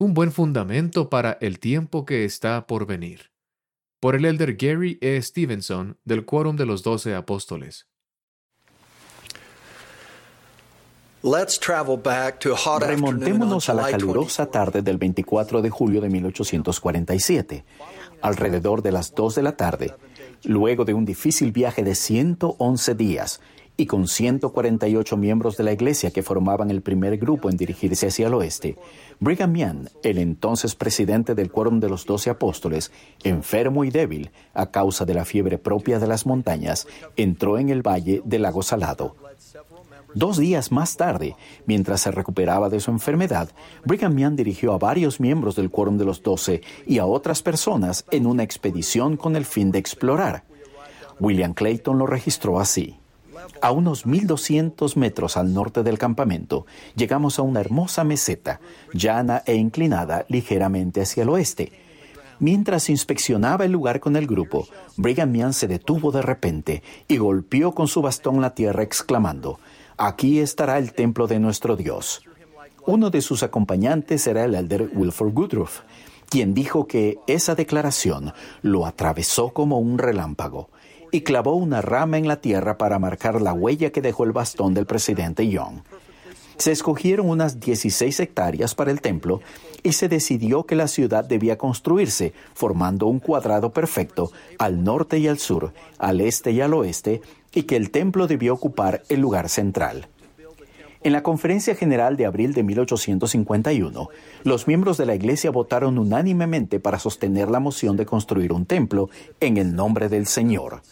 un buen fundamento para el tiempo que está por venir. Por el elder Gary E. Stevenson del Quórum de los Doce Apóstoles. Remontémonos a la calurosa tarde del 24 de julio de 1847, alrededor de las 2 de la tarde, luego de un difícil viaje de 111 días y con 148 miembros de la iglesia que formaban el primer grupo en dirigirse hacia el oeste, Brigham Young, el entonces presidente del Quórum de los Doce Apóstoles, enfermo y débil a causa de la fiebre propia de las montañas, entró en el valle del lago Salado. Dos días más tarde, mientras se recuperaba de su enfermedad, Brigham Young dirigió a varios miembros del Quórum de los Doce y a otras personas en una expedición con el fin de explorar. William Clayton lo registró así. A unos 1.200 metros al norte del campamento, llegamos a una hermosa meseta, llana e inclinada ligeramente hacia el oeste. Mientras inspeccionaba el lugar con el grupo, Brigham Young se detuvo de repente y golpeó con su bastón la tierra exclamando, Aquí estará el templo de nuestro Dios. Uno de sus acompañantes era el elder Wilford Woodruff, quien dijo que esa declaración lo atravesó como un relámpago y clavó una rama en la tierra para marcar la huella que dejó el bastón del presidente Young. Se escogieron unas 16 hectáreas para el templo y se decidió que la ciudad debía construirse formando un cuadrado perfecto al norte y al sur, al este y al oeste, y que el templo debió ocupar el lugar central. En la Conferencia General de abril de 1851, los miembros de la Iglesia votaron unánimemente para sostener la moción de construir un templo en el nombre del Señor.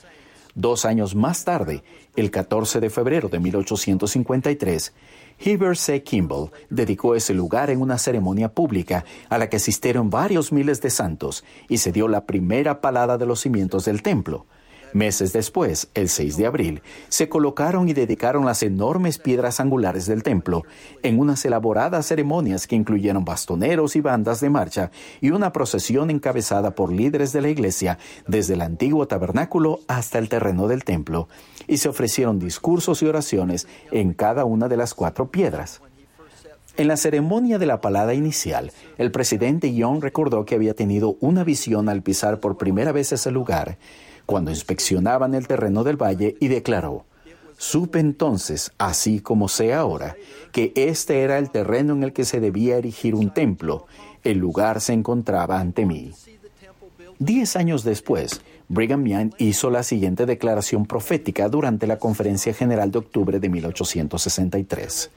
Dos años más tarde, el 14 de febrero de 1853, Heber C. Kimball dedicó ese lugar en una ceremonia pública a la que asistieron varios miles de santos y se dio la primera palada de los cimientos del templo. Meses después, el 6 de abril, se colocaron y dedicaron las enormes piedras angulares del templo en unas elaboradas ceremonias que incluyeron bastoneros y bandas de marcha y una procesión encabezada por líderes de la iglesia desde el antiguo tabernáculo hasta el terreno del templo, y se ofrecieron discursos y oraciones en cada una de las cuatro piedras. En la ceremonia de la palada inicial, el presidente Young recordó que había tenido una visión al pisar por primera vez ese lugar cuando inspeccionaban el terreno del valle y declaró, Supe entonces, así como sé ahora, que este era el terreno en el que se debía erigir un templo. El lugar se encontraba ante mí. Diez años después, Brigham Young hizo la siguiente declaración profética durante la Conferencia General de octubre de 1863.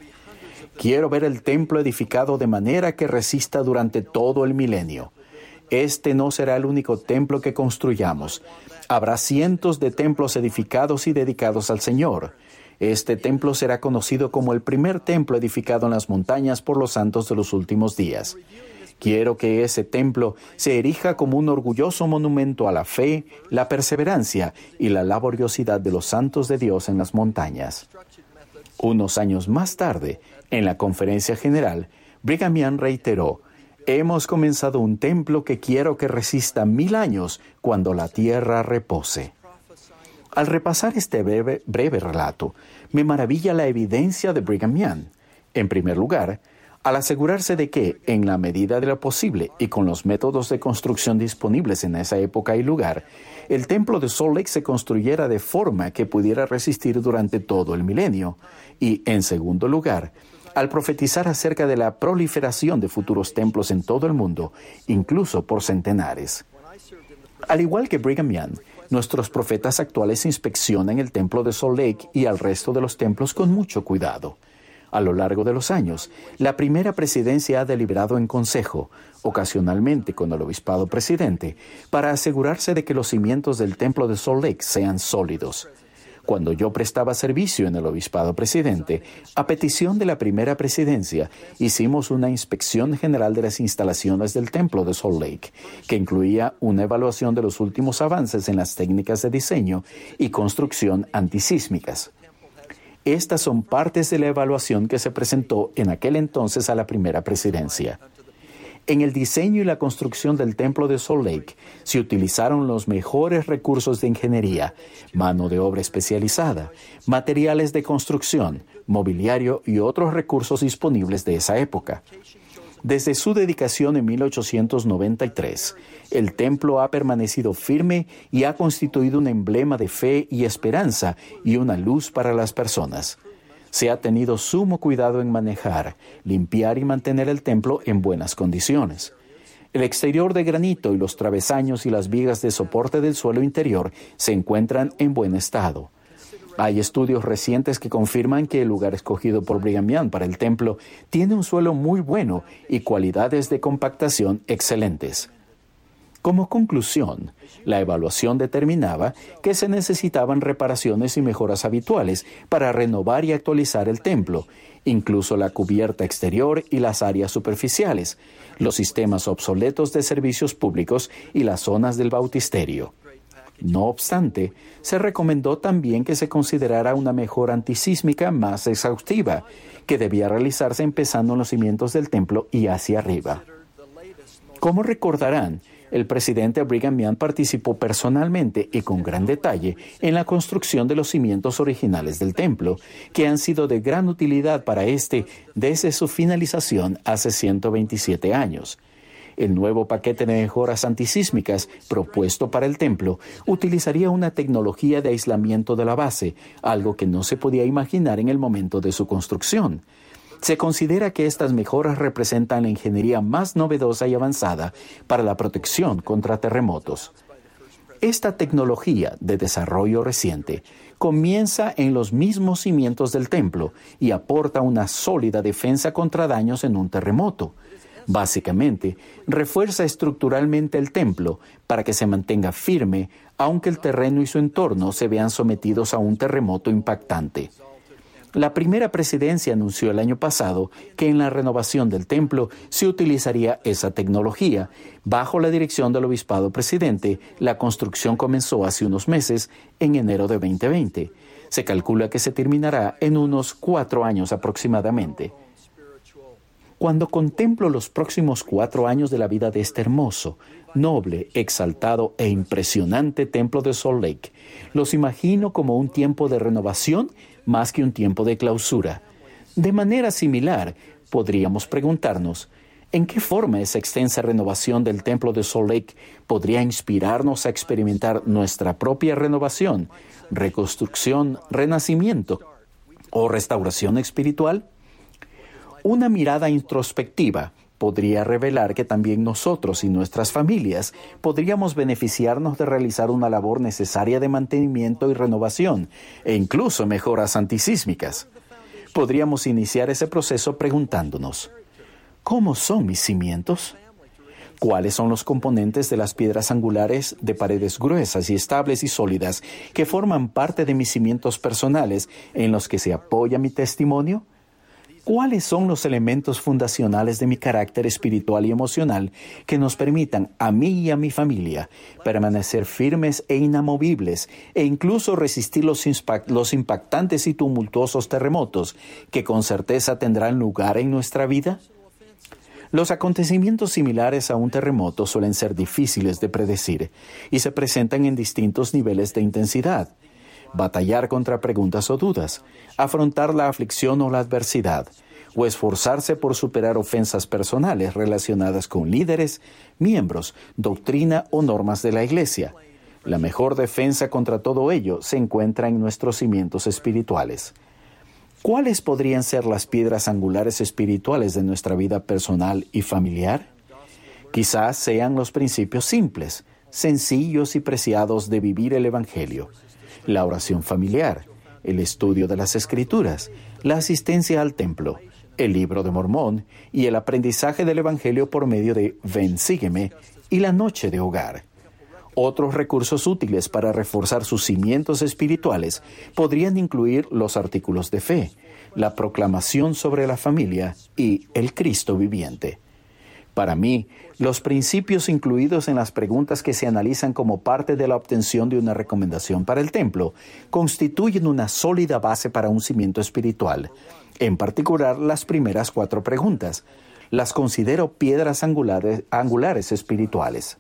Quiero ver el templo edificado de manera que resista durante todo el milenio. Este no será el único templo que construyamos, Habrá cientos de templos edificados y dedicados al Señor. Este templo será conocido como el primer templo edificado en las montañas por los santos de los últimos días. Quiero que ese templo se erija como un orgulloso monumento a la fe, la perseverancia y la laboriosidad de los santos de Dios en las montañas. Unos años más tarde, en la conferencia general, Brigham Young reiteró, Hemos comenzado un templo que quiero que resista mil años cuando la tierra repose. Al repasar este breve, relato, me maravilla la evidencia de Brigham Young. En primer lugar, al asegurarse de que, en la medida de lo posible y con los métodos de construcción disponibles en esa época y lugar, el templo de Salt Lake se construyera de forma que pudiera resistir durante todo el milenio. Y, en segundo lugar, al profetizar acerca de la proliferación de futuros templos en todo el mundo, incluso por centenares. Al igual que Brigham Young, nuestros profetas actuales inspeccionan el templo de Salt Lake y al resto de los templos con mucho cuidado. A lo largo de los años, la primera presidencia ha deliberado en consejo, ocasionalmente con el obispado presidente, para asegurarse de que los cimientos del templo de Salt Lake sean sólidos. Cuando yo prestaba servicio en el obispado presidente, a petición de la primera presidencia, hicimos una inspección general de las instalaciones del templo de Salt Lake, que incluía una evaluación de los últimos avances en las técnicas de diseño y construcción antisísmicas. Estas son partes de la evaluación que se presentó en aquel entonces a la primera presidencia. En el diseño y la construcción del templo de Salt Lake se utilizaron los mejores recursos de ingeniería, mano de obra especializada, materiales de construcción, mobiliario y otros recursos disponibles de esa época. Desde su dedicación en 1893, el templo ha permanecido firme y ha constituido un emblema de fe y esperanza y una luz para las personas. Se ha tenido sumo cuidado en manejar, limpiar y mantener el templo en buenas condiciones. El exterior de granito y los travesaños y las vigas de soporte del suelo interior se encuentran en buen estado. Hay estudios recientes que confirman que el lugar escogido por Brigham Young para el templo tiene un suelo muy bueno y cualidades de compactación excelentes. Como conclusión, la evaluación determinaba que se necesitaban reparaciones y mejoras habituales para renovar y actualizar el templo, incluso la cubierta exterior y las áreas superficiales, los sistemas obsoletos de servicios públicos y las zonas del bautisterio. No obstante, se recomendó también que se considerara una mejora antisísmica más exhaustiva, que debía realizarse empezando en los cimientos del templo y hacia arriba. Como recordarán, el presidente Brigham Young participó personalmente y con gran detalle en la construcción de los cimientos originales del templo, que han sido de gran utilidad para este desde su finalización hace 127 años. El nuevo paquete de mejoras antisísmicas propuesto para el templo utilizaría una tecnología de aislamiento de la base, algo que no se podía imaginar en el momento de su construcción. Se considera que estas mejoras representan la ingeniería más novedosa y avanzada para la protección contra terremotos. Esta tecnología de desarrollo reciente comienza en los mismos cimientos del templo y aporta una sólida defensa contra daños en un terremoto. Básicamente, refuerza estructuralmente el templo para que se mantenga firme aunque el terreno y su entorno se vean sometidos a un terremoto impactante. La primera presidencia anunció el año pasado que en la renovación del templo se utilizaría esa tecnología. Bajo la dirección del obispado presidente, la construcción comenzó hace unos meses, en enero de 2020. Se calcula que se terminará en unos cuatro años aproximadamente. Cuando contemplo los próximos cuatro años de la vida de este hermoso, noble, exaltado e impresionante templo de Salt Lake, los imagino como un tiempo de renovación más que un tiempo de clausura. De manera similar, podríamos preguntarnos, ¿en qué forma esa extensa renovación del templo de Salt Lake podría inspirarnos a experimentar nuestra propia renovación, reconstrucción, renacimiento o restauración espiritual? Una mirada introspectiva podría revelar que también nosotros y nuestras familias podríamos beneficiarnos de realizar una labor necesaria de mantenimiento y renovación, e incluso mejoras antisísmicas. Podríamos iniciar ese proceso preguntándonos, ¿cómo son mis cimientos? ¿Cuáles son los componentes de las piedras angulares de paredes gruesas y estables y sólidas que forman parte de mis cimientos personales en los que se apoya mi testimonio? ¿Cuáles son los elementos fundacionales de mi carácter espiritual y emocional que nos permitan a mí y a mi familia permanecer firmes e inamovibles e incluso resistir los, los impactantes y tumultuosos terremotos que con certeza tendrán lugar en nuestra vida? Los acontecimientos similares a un terremoto suelen ser difíciles de predecir y se presentan en distintos niveles de intensidad batallar contra preguntas o dudas, afrontar la aflicción o la adversidad, o esforzarse por superar ofensas personales relacionadas con líderes, miembros, doctrina o normas de la Iglesia. La mejor defensa contra todo ello se encuentra en nuestros cimientos espirituales. ¿Cuáles podrían ser las piedras angulares espirituales de nuestra vida personal y familiar? Quizás sean los principios simples, sencillos y preciados de vivir el Evangelio la oración familiar, el estudio de las escrituras, la asistencia al templo, el libro de Mormón y el aprendizaje del Evangelio por medio de Ven, sígueme y la noche de hogar. Otros recursos útiles para reforzar sus cimientos espirituales podrían incluir los artículos de fe, la proclamación sobre la familia y el Cristo viviente. Para mí, los principios incluidos en las preguntas que se analizan como parte de la obtención de una recomendación para el templo constituyen una sólida base para un cimiento espiritual. En particular, las primeras cuatro preguntas. Las considero piedras angulares, espirituales.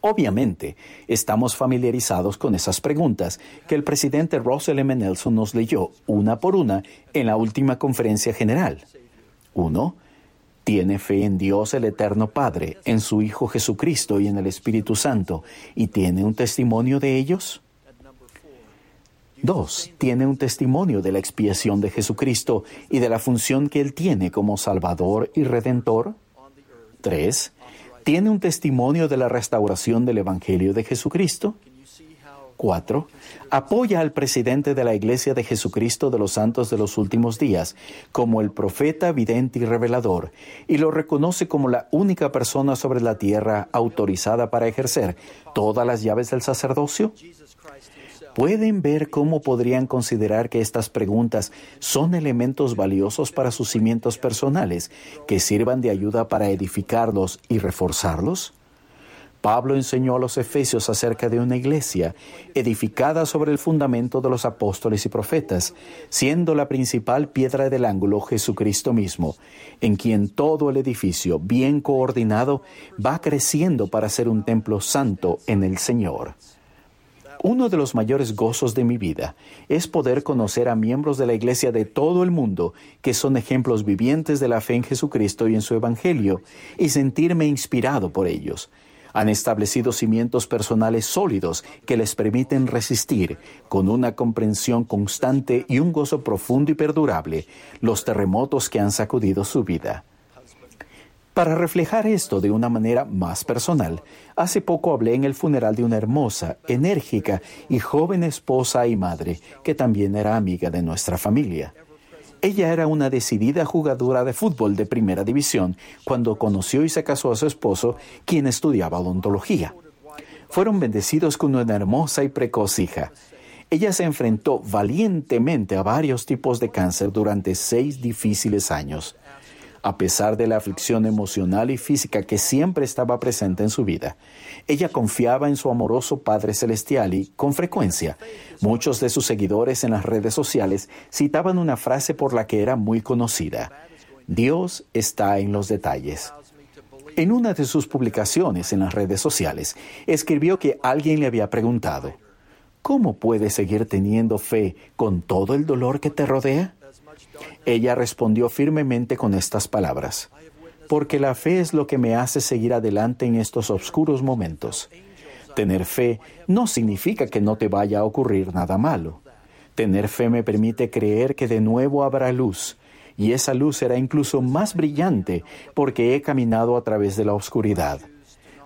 Obviamente, estamos familiarizados con esas preguntas que el presidente Russell M. Nelson nos leyó una por una en la última conferencia general. 1. Tiene fe en Dios el Eterno Padre, en su Hijo Jesucristo y en el Espíritu Santo, y tiene un testimonio de ellos. Dos, tiene un testimonio de la expiación de Jesucristo y de la función que Él tiene como Salvador y Redentor. Tres, tiene un testimonio de la restauración del Evangelio de Jesucristo. 4. Apoya al presidente de la Iglesia de Jesucristo de los Santos de los Últimos Días como el profeta, vidente y revelador, y lo reconoce como la única persona sobre la tierra autorizada para ejercer todas las llaves del sacerdocio. ¿Pueden ver cómo podrían considerar que estas preguntas son elementos valiosos para sus cimientos personales que sirvan de ayuda para edificarlos y reforzarlos? Pablo enseñó a los efesios acerca de una iglesia edificada sobre el fundamento de los apóstoles y profetas, siendo la principal piedra del ángulo Jesucristo mismo, en quien todo el edificio, bien coordinado, va creciendo para ser un templo santo en el Señor. Uno de los mayores gozos de mi vida es poder conocer a miembros de la Iglesia de todo el mundo que son ejemplos vivientes de la fe en Jesucristo y en su Evangelio, y sentirme inspirado por ellos. Han establecido cimientos personales sólidos que les permiten resistir, con una comprensión constante y un gozo profundo y perdurable, los terremotos que han sacudido su vida. Para reflejar esto de una manera más personal, hace poco hablé en el funeral de una hermosa, enérgica y joven esposa y madre que también era amiga de nuestra familia. Ella era una decidida jugadora de fútbol de primera división cuando conoció y se casó a su esposo, quien estudiaba odontología. Fueron bendecidos con una hermosa y precoz hija. Ella se enfrentó valientemente a varios tipos de cáncer durante seis difíciles años a pesar de la aflicción emocional y física que siempre estaba presente en su vida. Ella confiaba en su amoroso Padre Celestial y, con frecuencia, muchos de sus seguidores en las redes sociales citaban una frase por la que era muy conocida. Dios está en los detalles. En una de sus publicaciones en las redes sociales, escribió que alguien le había preguntado, ¿Cómo puedes seguir teniendo fe con todo el dolor que te rodea? Ella respondió firmemente con estas palabras, porque la fe es lo que me hace seguir adelante en estos oscuros momentos. Tener fe no significa que no te vaya a ocurrir nada malo. Tener fe me permite creer que de nuevo habrá luz, y esa luz será incluso más brillante porque he caminado a través de la oscuridad.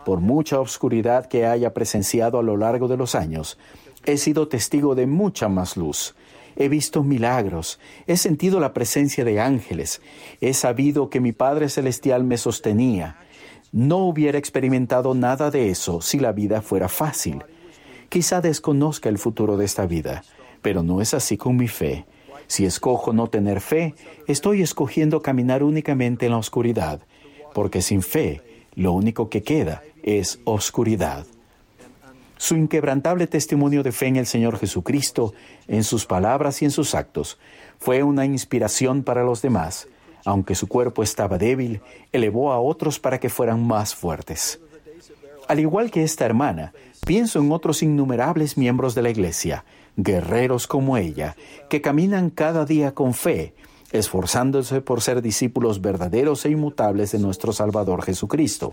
Por mucha oscuridad que haya presenciado a lo largo de los años, he sido testigo de mucha más luz he visto milagros, he sentido la presencia de ángeles, he sabido que mi Padre Celestial me sostenía. No hubiera experimentado nada de eso si la vida fuera fácil. Quizá desconozca el futuro de esta vida, pero no es así con mi fe. Si escojo no tener fe, estoy escogiendo caminar únicamente en la oscuridad, porque sin fe lo único que queda es oscuridad. Su inquebrantable testimonio de fe en el Señor Jesucristo, en sus palabras y en sus actos, fue una inspiración para los demás. Aunque su cuerpo estaba débil, elevó a otros para que fueran más fuertes. Al igual que esta hermana, pienso en otros innumerables miembros de la Iglesia, guerreros como ella, que caminan cada día con fe, esforzándose por ser discípulos verdaderos e inmutables de nuestro Salvador Jesucristo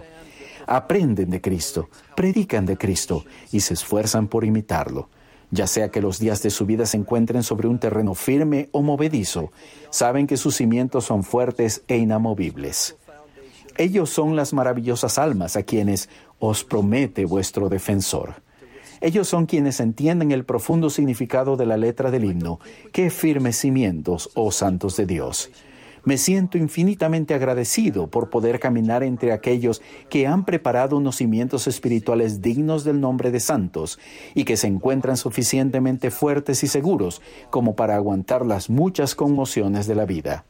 aprenden de Cristo, predican de Cristo y se esfuerzan por imitarlo. Ya sea que los días de su vida se encuentren sobre un terreno firme o movedizo, saben que sus cimientos son fuertes e inamovibles. Ellos son las maravillosas almas a quienes os promete vuestro defensor. Ellos son quienes entienden el profundo significado de la letra del himno. Qué firmes cimientos, oh santos de Dios. Me siento infinitamente agradecido por poder caminar entre aquellos que han preparado unos cimientos espirituales dignos del nombre de santos y que se encuentran suficientemente fuertes y seguros como para aguantar las muchas conmociones de la vida.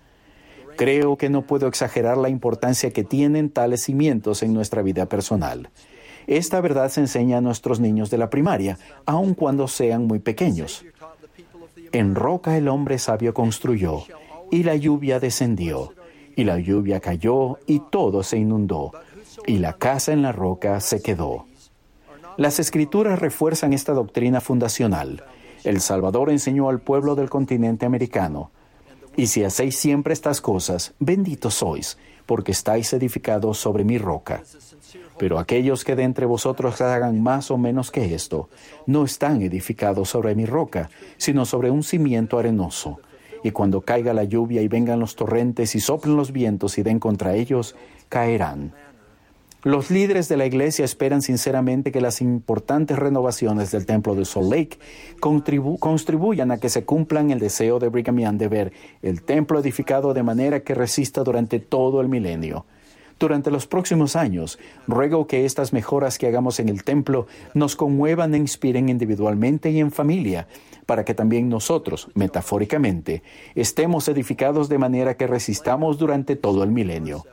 Creo que no puedo exagerar la importancia que tienen tales cimientos en nuestra vida personal. Esta verdad se enseña a nuestros niños de la primaria, aun cuando sean muy pequeños. En roca el hombre sabio construyó y la lluvia descendió, y la lluvia cayó, y todo se inundó, y la casa en la roca se quedó. Las escrituras refuerzan esta doctrina fundacional. El Salvador enseñó al pueblo del continente americano, y si hacéis siempre estas cosas, benditos sois, porque estáis edificados sobre mi roca. Pero aquellos que de entre vosotros hagan más o menos que esto, no están edificados sobre mi roca, sino sobre un cimiento arenoso. Y cuando caiga la lluvia y vengan los torrentes y soplen los vientos y den contra ellos, caerán. Los líderes de la iglesia esperan sinceramente que las importantes renovaciones del templo de Salt Lake contribuyan a que se cumplan el deseo de Brigham Young de ver el templo edificado de manera que resista durante todo el milenio. Durante los próximos años, ruego que estas mejoras que hagamos en el templo nos conmuevan e inspiren individualmente y en familia, para que también nosotros, metafóricamente, estemos edificados de manera que resistamos durante todo el milenio.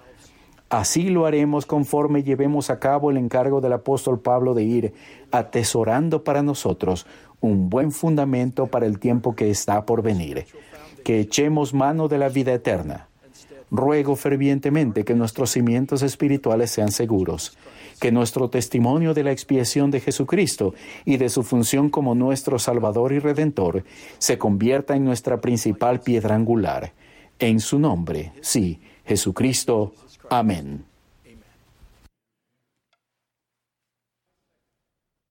Así lo haremos conforme llevemos a cabo el encargo del apóstol Pablo de ir atesorando para nosotros un buen fundamento para el tiempo que está por venir, que echemos mano de la vida eterna. Ruego fervientemente que nuestros cimientos espirituales sean seguros, que nuestro testimonio de la expiación de Jesucristo y de su función como nuestro Salvador y Redentor se convierta en nuestra principal piedra angular. En su nombre, sí, Jesucristo, Amén.